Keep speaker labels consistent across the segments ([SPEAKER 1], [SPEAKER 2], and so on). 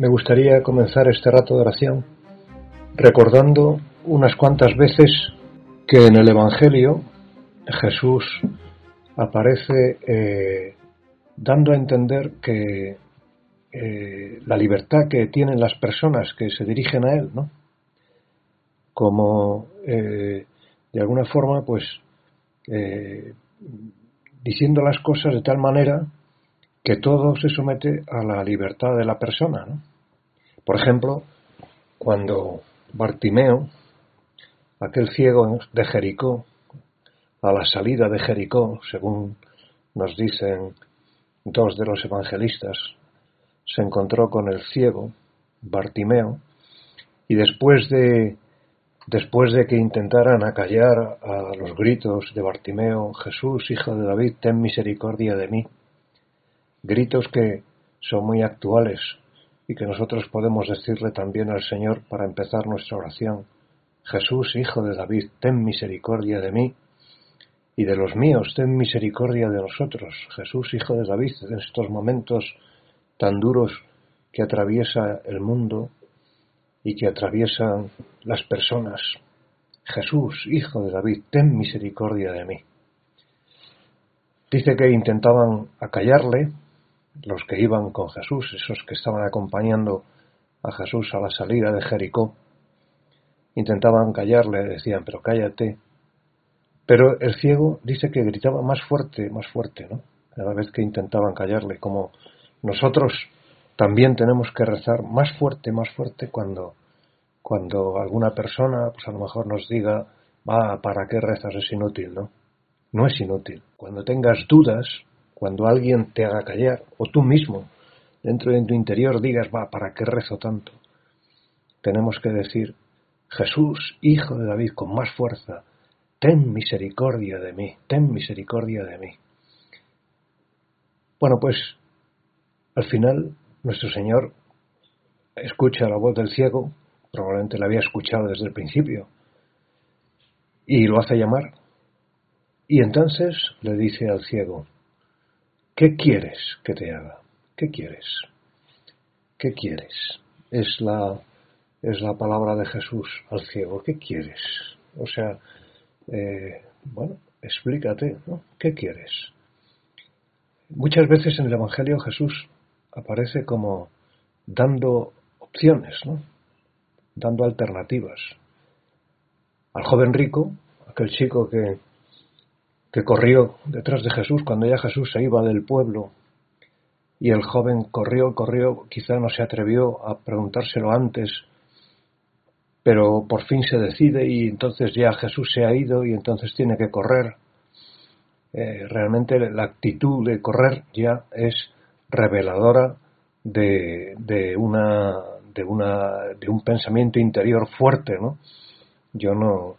[SPEAKER 1] me gustaría comenzar este rato de oración recordando unas cuantas veces que en el Evangelio Jesús aparece eh, dando a entender que eh, la libertad que tienen las personas que se dirigen a Él, ¿no? Como eh, de alguna forma, pues, diciendo las cosas de tal manera que todo se somete a la libertad de la persona. ¿no? Por ejemplo, cuando Bartimeo, aquel ciego de Jericó, a la salida de Jericó, según nos dicen dos de los evangelistas, se encontró con el ciego, Bartimeo, y después de, después de que intentaran acallar a los gritos de Bartimeo, Jesús, hijo de David, ten misericordia de mí, gritos que son muy actuales y que nosotros podemos decirle también al Señor para empezar nuestra oración. Jesús, Hijo de David, ten misericordia de mí y de los míos, ten misericordia de nosotros. Jesús, Hijo de David, en estos momentos tan duros que atraviesa el mundo y que atraviesan las personas. Jesús, Hijo de David, ten misericordia de mí. Dice que intentaban acallarle, los que iban con Jesús, esos que estaban acompañando a Jesús a la salida de Jericó, intentaban callarle, decían, pero cállate. Pero el ciego dice que gritaba más fuerte, más fuerte, ¿no? Cada vez que intentaban callarle, como nosotros también tenemos que rezar más fuerte, más fuerte cuando, cuando alguna persona, pues a lo mejor nos diga, va, ¿para qué rezas? Es inútil, ¿no? No es inútil. Cuando tengas dudas, cuando alguien te haga callar, o tú mismo, dentro de tu interior, digas, va, ¿para qué rezo tanto? Tenemos que decir, Jesús, Hijo de David, con más fuerza, ten misericordia de mí, ten misericordia de mí. Bueno, pues al final nuestro Señor escucha la voz del ciego, probablemente la había escuchado desde el principio, y lo hace llamar. Y entonces le dice al ciego, ¿Qué quieres que te haga? ¿Qué quieres? ¿Qué quieres? Es la, es la palabra de Jesús al ciego. ¿Qué quieres? O sea, eh, bueno, explícate, ¿no? ¿Qué quieres? Muchas veces en el Evangelio Jesús aparece como dando opciones, ¿no? Dando alternativas. Al joven rico, aquel chico que que corrió detrás de Jesús cuando ya Jesús se iba del pueblo. Y el joven corrió, corrió, quizá no se atrevió a preguntárselo antes, pero por fin se decide y entonces ya Jesús se ha ido y entonces tiene que correr. Eh, realmente la actitud de correr ya es reveladora de, de, una, de, una, de un pensamiento interior fuerte, ¿no? Yo no,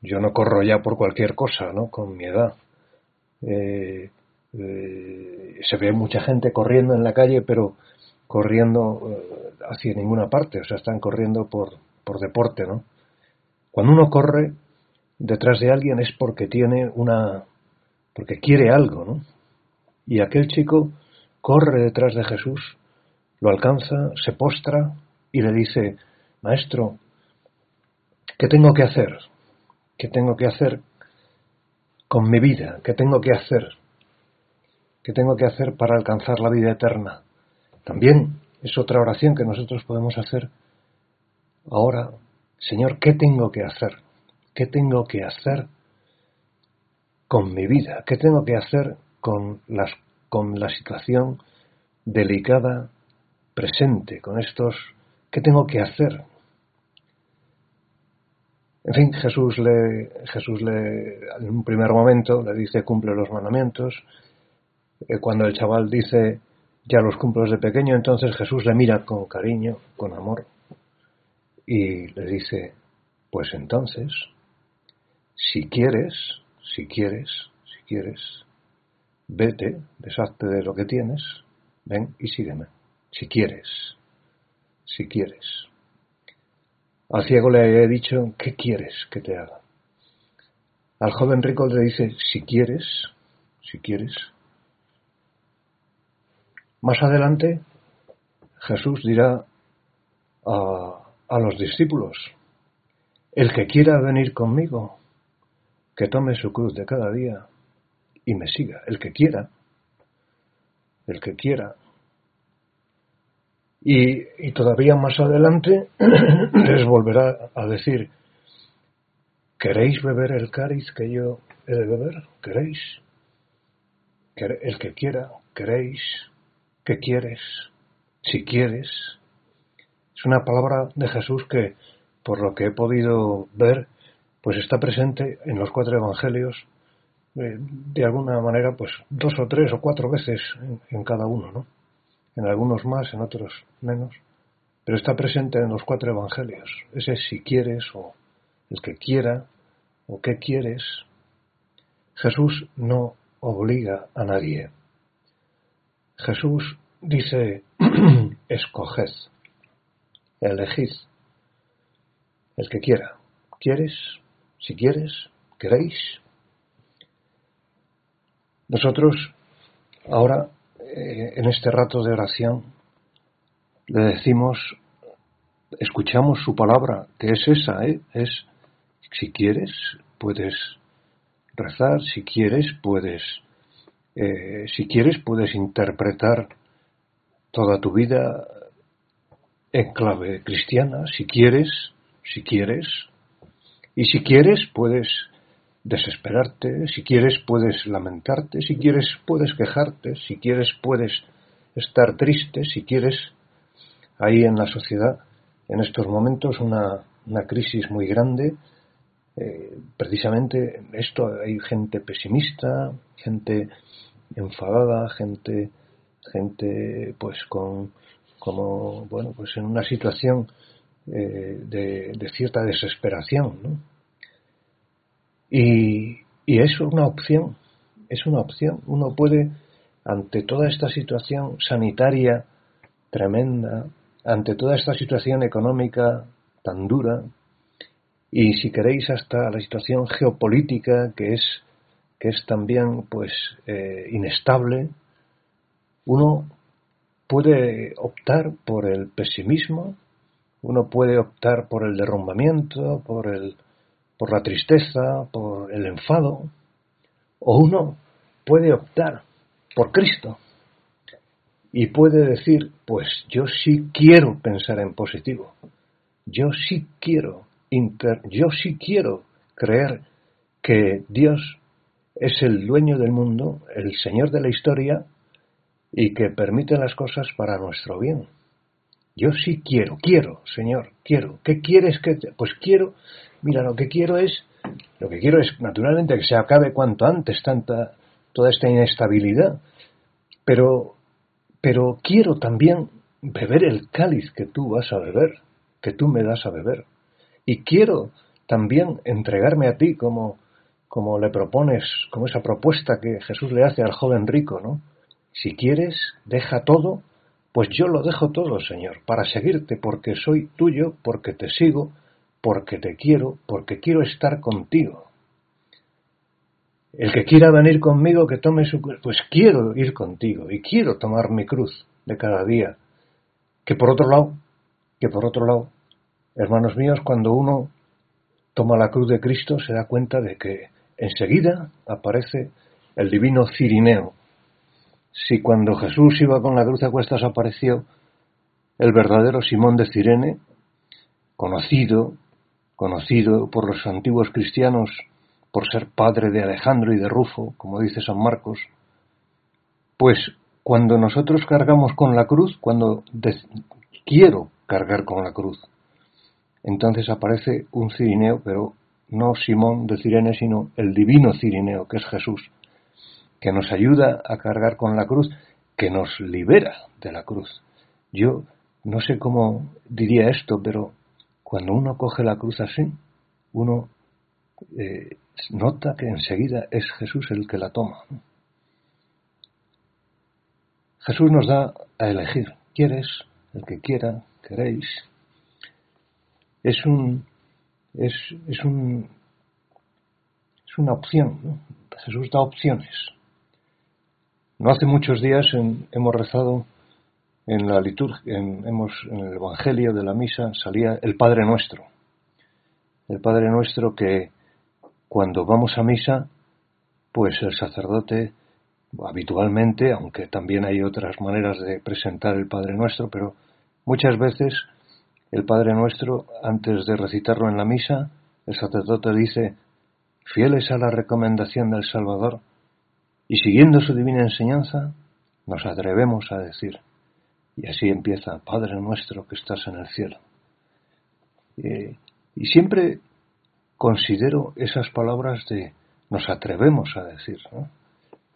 [SPEAKER 1] yo no corro ya por cualquier cosa, ¿no? Con mi edad. Eh, eh, se ve mucha gente corriendo en la calle, pero corriendo eh, hacia ninguna parte, o sea, están corriendo por, por deporte, ¿no? Cuando uno corre detrás de alguien es porque tiene una, porque quiere algo, ¿no? Y aquel chico corre detrás de Jesús, lo alcanza, se postra y le dice, Maestro, ¿qué tengo que hacer? ¿Qué tengo que hacer con mi vida? ¿Qué tengo que hacer? ¿Qué tengo que hacer para alcanzar la vida eterna? También es otra oración que nosotros podemos hacer ahora. Señor, ¿qué tengo que hacer? ¿Qué tengo que hacer con mi vida? ¿Qué tengo que hacer con, las, con la situación delicada presente, con estos... ¿Qué tengo que hacer? En fin, Jesús le, Jesús le, en un primer momento le dice cumple los mandamientos. Eh, cuando el chaval dice ya los cumplo desde pequeño, entonces Jesús le mira con cariño, con amor y le dice, pues entonces, si quieres, si quieres, si quieres, vete, deshazte de lo que tienes, ven y sígueme, si quieres, si quieres. Al ciego le he dicho, ¿qué quieres que te haga? Al joven rico le dice, si quieres, si quieres. Más adelante, Jesús dirá a, a los discípulos, el que quiera venir conmigo, que tome su cruz de cada día y me siga, el que quiera, el que quiera. Y, todavía más adelante les volverá a decir, ¿queréis beber el cáliz que yo he de beber? ¿Queréis? El que quiera, ¿queréis? ¿Qué quieres? Si quieres. Es una palabra de Jesús que, por lo que he podido ver, pues está presente en los cuatro evangelios eh, de alguna manera, pues dos o tres o cuatro veces en, cada uno, ¿no? En algunos más, en otros menos, pero está presente en los cuatro evangelios. Ese si quieres o el que quiera o qué quieres. Jesús no obliga a nadie. Jesús dice, escoged, elegid, el que quiera. ¿Quieres? Si quieres, queréis, nosotros ahora, eh, en este rato de oración, le decimos, escuchamos su palabra, que es esa, ¿eh? es, si quieres, puedes rezar, si quieres, puedes, eh, si quieres, puedes interpretar toda tu vida en clave cristiana, si quieres, si quieres, y si quieres, puedes desesperarte, si quieres puedes lamentarte, si quieres puedes quejarte, si quieres puedes estar triste, si quieres ahí en la sociedad en estos momentos una, una crisis muy grande, eh, precisamente esto hay gente pesimista, gente enfadada, gente gente pues con como bueno pues en una situación eh, de, de, cierta desesperación ¿no? Y, es una opción, es una opción. Uno puede, ante toda esta situación sanitaria tremenda, ante toda esta situación económica tan dura, y si queréis hasta la situación geopolítica que es que es también pues eh, inestable uno puede optar por el pesimismo uno puede optar por el derrumbamiento por el por la tristeza, por el enfado, o uno puede optar por Cristo y puede decir, pues yo sí quiero pensar en positivo, yo sí quiero, yo sí quiero creer que Dios es el dueño del mundo, el Señor de la historia y que permite las cosas para nuestro bien. Yo sí quiero, quiero, Señor, quiero. ¿Qué quieres que te... Pues quiero Mira, lo que quiero es, lo que quiero es naturalmente que se acabe cuanto antes tanta, toda esta inestabilidad, pero, pero quiero también beber el cáliz que tú vas a beber, que tú me das a beber. Y quiero también entregarme a ti como, como le propones, como esa propuesta que Jesús le hace al joven rico, ¿no? Si quieres, deja todo, pues yo lo dejo todo, Señor, para seguirte, porque soy tuyo, porque te sigo, porque te quiero, porque quiero estar contigo. El que quiera venir conmigo, que tome su cruz, pues quiero ir contigo y quiero tomar mi cruz de cada día. Que por otro lado, que por otro lado, hermanos míos, cuando uno toma la cruz de Cristo se da cuenta de que enseguida aparece el divino Cirineo. Si cuando Jesús iba con la cruz a cuestas apareció el verdadero Simón de Cirene, conocido conocido por los antiguos cristianos por ser padre de Alejandro y de Rufo, como dice San Marcos, pues cuando nosotros cargamos con la cruz, cuando quiero cargar con la cruz, entonces aparece un cirineo, pero no Simón de Cirene, sino el divino cirineo, que es Jesús, que nos ayuda a cargar con la cruz, que nos libera de la cruz. Yo no sé cómo diría esto, pero cuando uno coge la cruz así, uno eh, nota que enseguida es Jesús el que la toma. Jesús nos da a elegir. ¿Quieres? El que quiera, queréis. Es un es, es un es una opción. Jesús da opciones. No hace muchos días hemos rezado en la liturgia, en, hemos, en el Evangelio de la misa salía el Padre Nuestro. El Padre Nuestro que cuando vamos a misa, pues el sacerdote habitualmente, aunque también hay otras maneras de presentar el Padre Nuestro, pero muchas veces el Padre Nuestro, antes de recitarlo en la misa, el sacerdote dice, fieles a la recomendación del Salvador y siguiendo su divina enseñanza, nos atrevemos a decir, y así empieza, Padre nuestro que estás en el cielo. Eh, y siempre considero esas palabras de nos atrevemos a decir,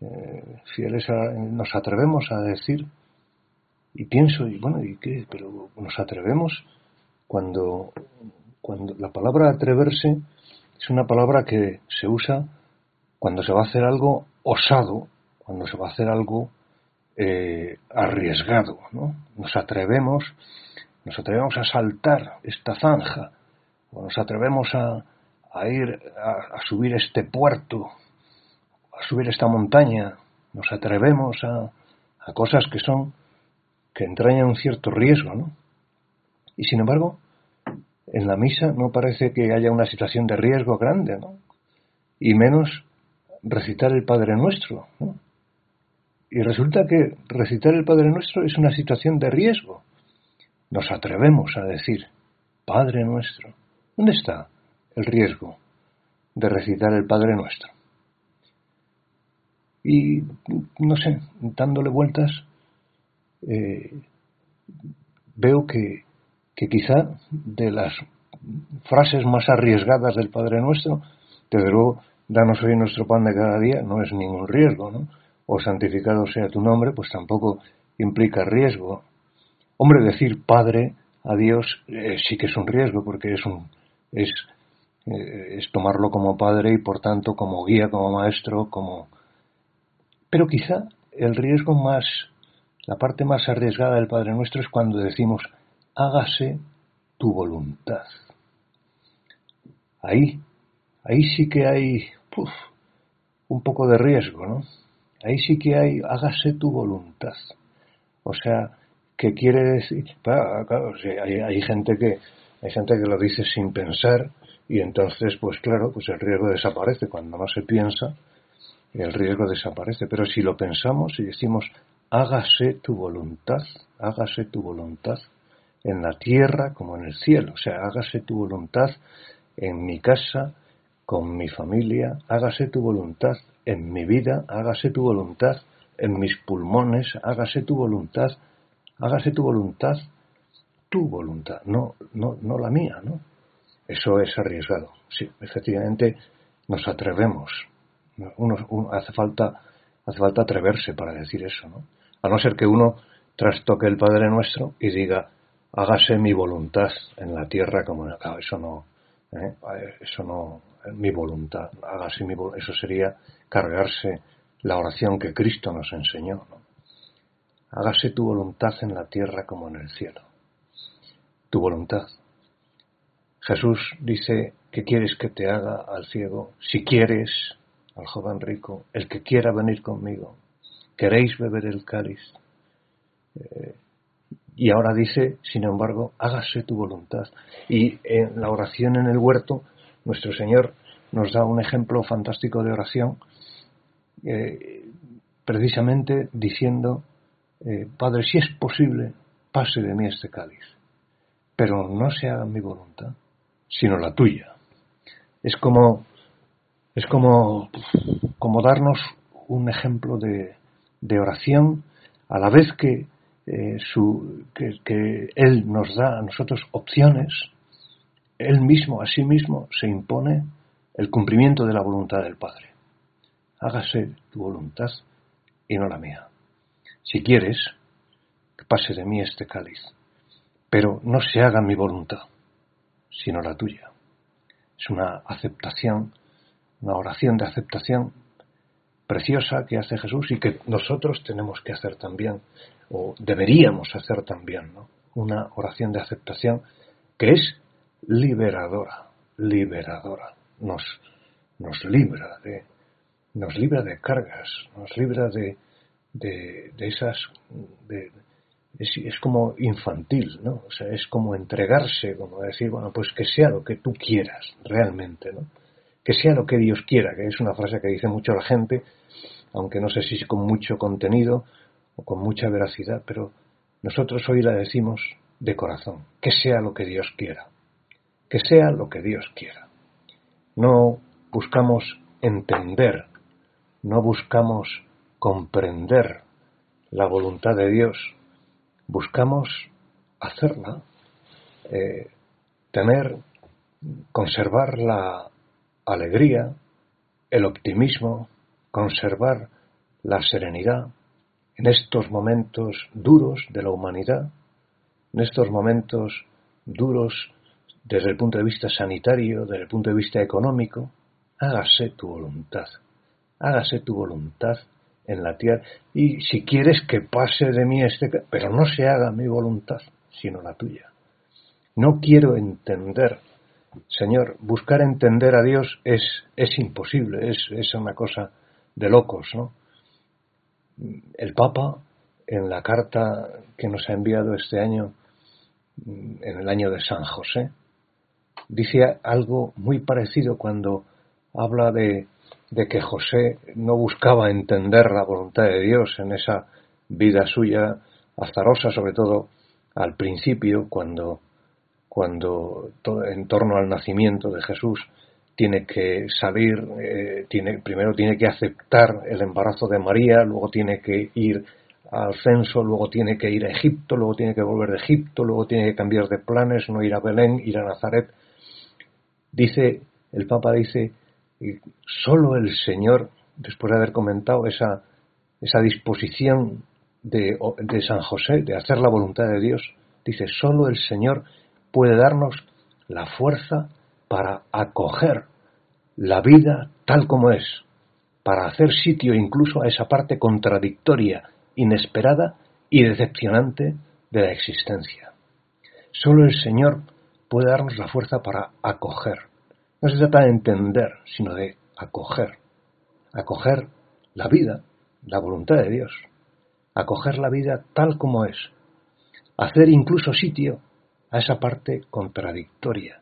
[SPEAKER 1] eh, fieles a, nos atrevemos a decir, y pienso, y bueno, ¿y qué? Pero nos atrevemos cuando, cuando la palabra atreverse es una palabra que se usa cuando se va a hacer algo osado, cuando se va a hacer algo eh, arriesgado, ¿no? Nos atrevemos, nos atrevemos a saltar esta zanja, o nos atrevemos a, ir a, subir este puerto, a subir esta montaña, nos atrevemos a, a cosas que son, que entrañan un cierto riesgo, ¿no? Y sin embargo, en la misa no parece que haya una situación de riesgo grande, ¿no? Y menos recitar el Padre Nuestro, ¿no? Y resulta que recitar el Padre Nuestro es una situación de riesgo. Nos atrevemos a decir, Padre Nuestro. ¿Dónde está el riesgo de recitar el Padre Nuestro? Y, no sé, dándole vueltas, eh, veo que, que quizá de las frases más arriesgadas del Padre Nuestro, desde luego, danos hoy nuestro pan de cada día, no es ningún riesgo, ¿no? O santificado sea tu nombre, pues tampoco implica riesgo. Hombre, decir Padre a Dios eh, sí que es un riesgo, porque es un es, eh, es tomarlo como padre y por tanto como guía, como maestro, como pero quizá el riesgo más la parte más arriesgada del Padre Nuestro es cuando decimos hágase tu voluntad. Ahí, ahí sí que hay un poco de riesgo, ¿no? Ahí sí que hay, hágase tu voluntad. O sea, ¿qué quiere decir? Claro, hay, gente que hay gente que lo dice sin pensar y entonces, pues claro, pues el riesgo desaparece. Cuando no se piensa, el riesgo desaparece. Pero si lo pensamos y decimos, hágase tu voluntad, hágase tu voluntad en la tierra como en el cielo. O sea, hágase tu voluntad en mi casa, con mi familia, hágase tu voluntad en mi vida, hágase tu voluntad, en mis pulmones, hágase tu voluntad, hágase tu voluntad, tu voluntad, no, no, no la mía, ¿no? Eso es arriesgado. Sí, efectivamente nos atrevemos. Uno, hace falta hace falta atreverse para decir eso, ¿no? A no ser que uno trastoque el Padre Nuestro y diga hágase mi voluntad en la tierra como en acá. Eso no, ¿eh? eso no, mi voluntad, hágase mi voluntad. Eso sería cargarse la oración que Cristo nos enseñó. Hágase tu voluntad en la tierra como en el cielo. Tu voluntad. Jesús dice que quieres que te haga al ciego, si quieres, al joven rico, el que quiera venir conmigo, queréis beber el cáliz. Eh, y ahora dice, sin embargo, hágase tu voluntad. Y en la oración en el huerto, nuestro Señor nos da un ejemplo fantástico de oración eh, precisamente diciendo, eh, Padre, si es posible, pase de mí este cáliz, pero no se haga mi voluntad, sino la tuya. Es como, es como, como darnos un ejemplo de, de oración a la vez que, eh, su, que, que Él nos da a nosotros opciones, Él mismo, a sí mismo, se impone el cumplimiento de la voluntad del Padre hágase tu voluntad y no la mía. Si quieres, que pase de mí este cáliz, pero no se haga mi voluntad, sino la tuya. Es una aceptación, una oración de aceptación preciosa que hace Jesús y que nosotros tenemos que hacer también, o deberíamos hacer también, ¿no? Una oración de aceptación que es liberadora, liberadora, nos, nos libra de, nos libra de cargas, nos libra de, de, esas, de, es, como infantil, ¿no? O sea, es como entregarse, como decir, bueno, pues que sea lo que tú quieras, realmente, ¿no? Que sea lo que Dios quiera, que es una frase que dice mucho la gente, aunque no sé si con mucho contenido o con mucha veracidad, pero nosotros hoy la decimos de corazón, que sea lo que Dios quiera, que sea lo que Dios quiera. No buscamos entender, no buscamos comprender la voluntad de Dios, buscamos hacerla, eh, tener, conservar la alegría, el optimismo, conservar la serenidad en estos momentos duros de la humanidad, en estos momentos duros desde el punto de vista sanitario, desde el punto de vista económico, hágase tu voluntad, hágase tu voluntad en la tierra. Y si quieres que pase de mí este, pero no se haga mi voluntad, sino la tuya. No quiero entender, Señor, buscar entender a Dios es, es imposible, es, es una cosa de locos, ¿no? El Papa, en la carta que nos ha enviado este año, en el año de San José, dice algo muy parecido cuando habla de de que José no buscaba entender la voluntad de Dios en esa vida suya azarosa, sobre todo al principio, cuando, cuando en torno al nacimiento de Jesús tiene que salir, eh, tiene, primero tiene que aceptar el embarazo de María, luego tiene que ir al censo, luego tiene que ir a Egipto, luego tiene que volver de Egipto, luego tiene que cambiar de planes, no ir a Belén, ir a Nazaret. Dice, el Papa dice, solo el Señor, después de haber comentado esa, esa disposición de, de San José de hacer la voluntad de Dios, dice, solo el Señor puede darnos la fuerza para acoger la vida tal como es, para hacer sitio incluso a esa parte contradictoria, inesperada y decepcionante de la existencia. Solo el Señor puede darnos la fuerza para acoger. No se trata de entender, sino de acoger. Acoger la vida, la voluntad de Dios. Acoger la vida tal como es. Hacer incluso sitio a esa parte contradictoria,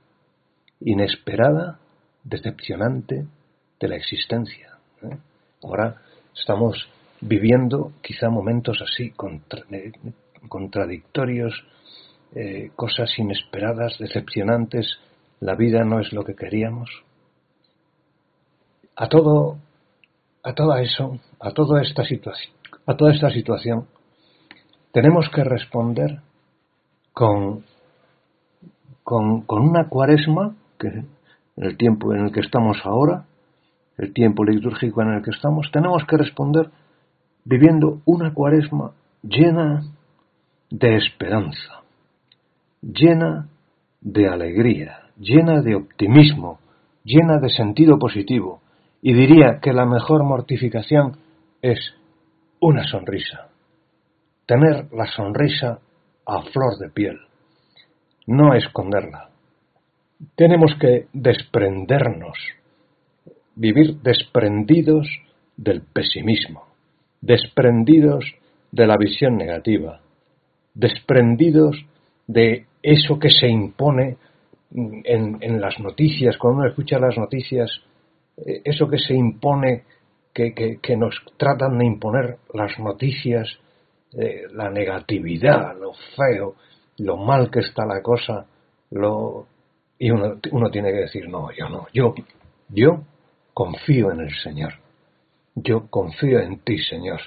[SPEAKER 1] inesperada, decepcionante de la existencia. ¿eh? Ahora estamos viviendo quizá momentos así, eh, contradictorios, eh, cosas inesperadas, decepcionantes, la vida no es lo que queríamos. A todo, a toda eso, a toda esta situación, a toda esta situación, tenemos que responder con, con, una cuaresma, que en el tiempo en el que estamos ahora, el tiempo litúrgico en el que estamos, tenemos que responder viviendo una cuaresma llena de esperanza, llena de alegría, llena de optimismo, llena de sentido positivo, y diría que la mejor mortificación es una sonrisa. Tener la sonrisa a flor de piel, no esconderla. Tenemos que desprendernos, vivir desprendidos del pesimismo, desprendidos de la visión negativa, desprendidos de eso que se impone en, las noticias, cuando uno escucha las noticias, eh, eso que se impone, que, que, nos tratan de imponer las noticias, eh, la negatividad, lo feo, lo mal que está la cosa, lo, y uno, tiene que decir, no, yo no, yo, yo confío en el Señor, yo confío en ti, Señor,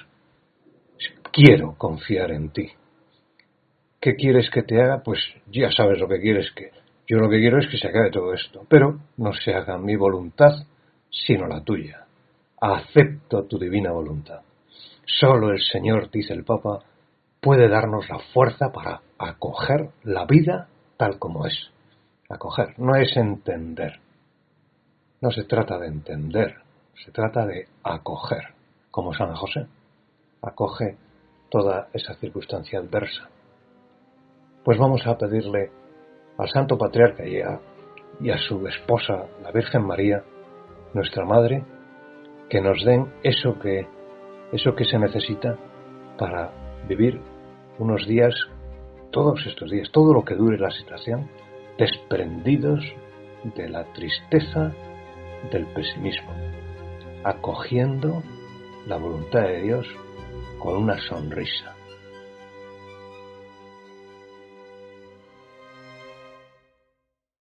[SPEAKER 1] quiero confiar en ti. ¿Qué quieres que te haga? Pues ya sabes lo que quieres que yo lo que quiero es que se acabe todo esto, pero no se haga mi voluntad, sino la tuya. Acepto tu divina voluntad. Solo el Señor, dice el Papa, puede darnos la fuerza para acoger la vida tal como es. Acoger no es entender. No se trata de entender, se trata de acoger, como San José. Acoge toda esa circunstancia adversa. Pues vamos a pedirle al Santo Patriarca y a, su esposa, la Virgen María, nuestra Madre, que nos den eso que, eso que se necesita para vivir unos días, todos estos días, todo lo que dure la situación, desprendidos de la tristeza, del pesimismo, acogiendo la voluntad de Dios con una sonrisa.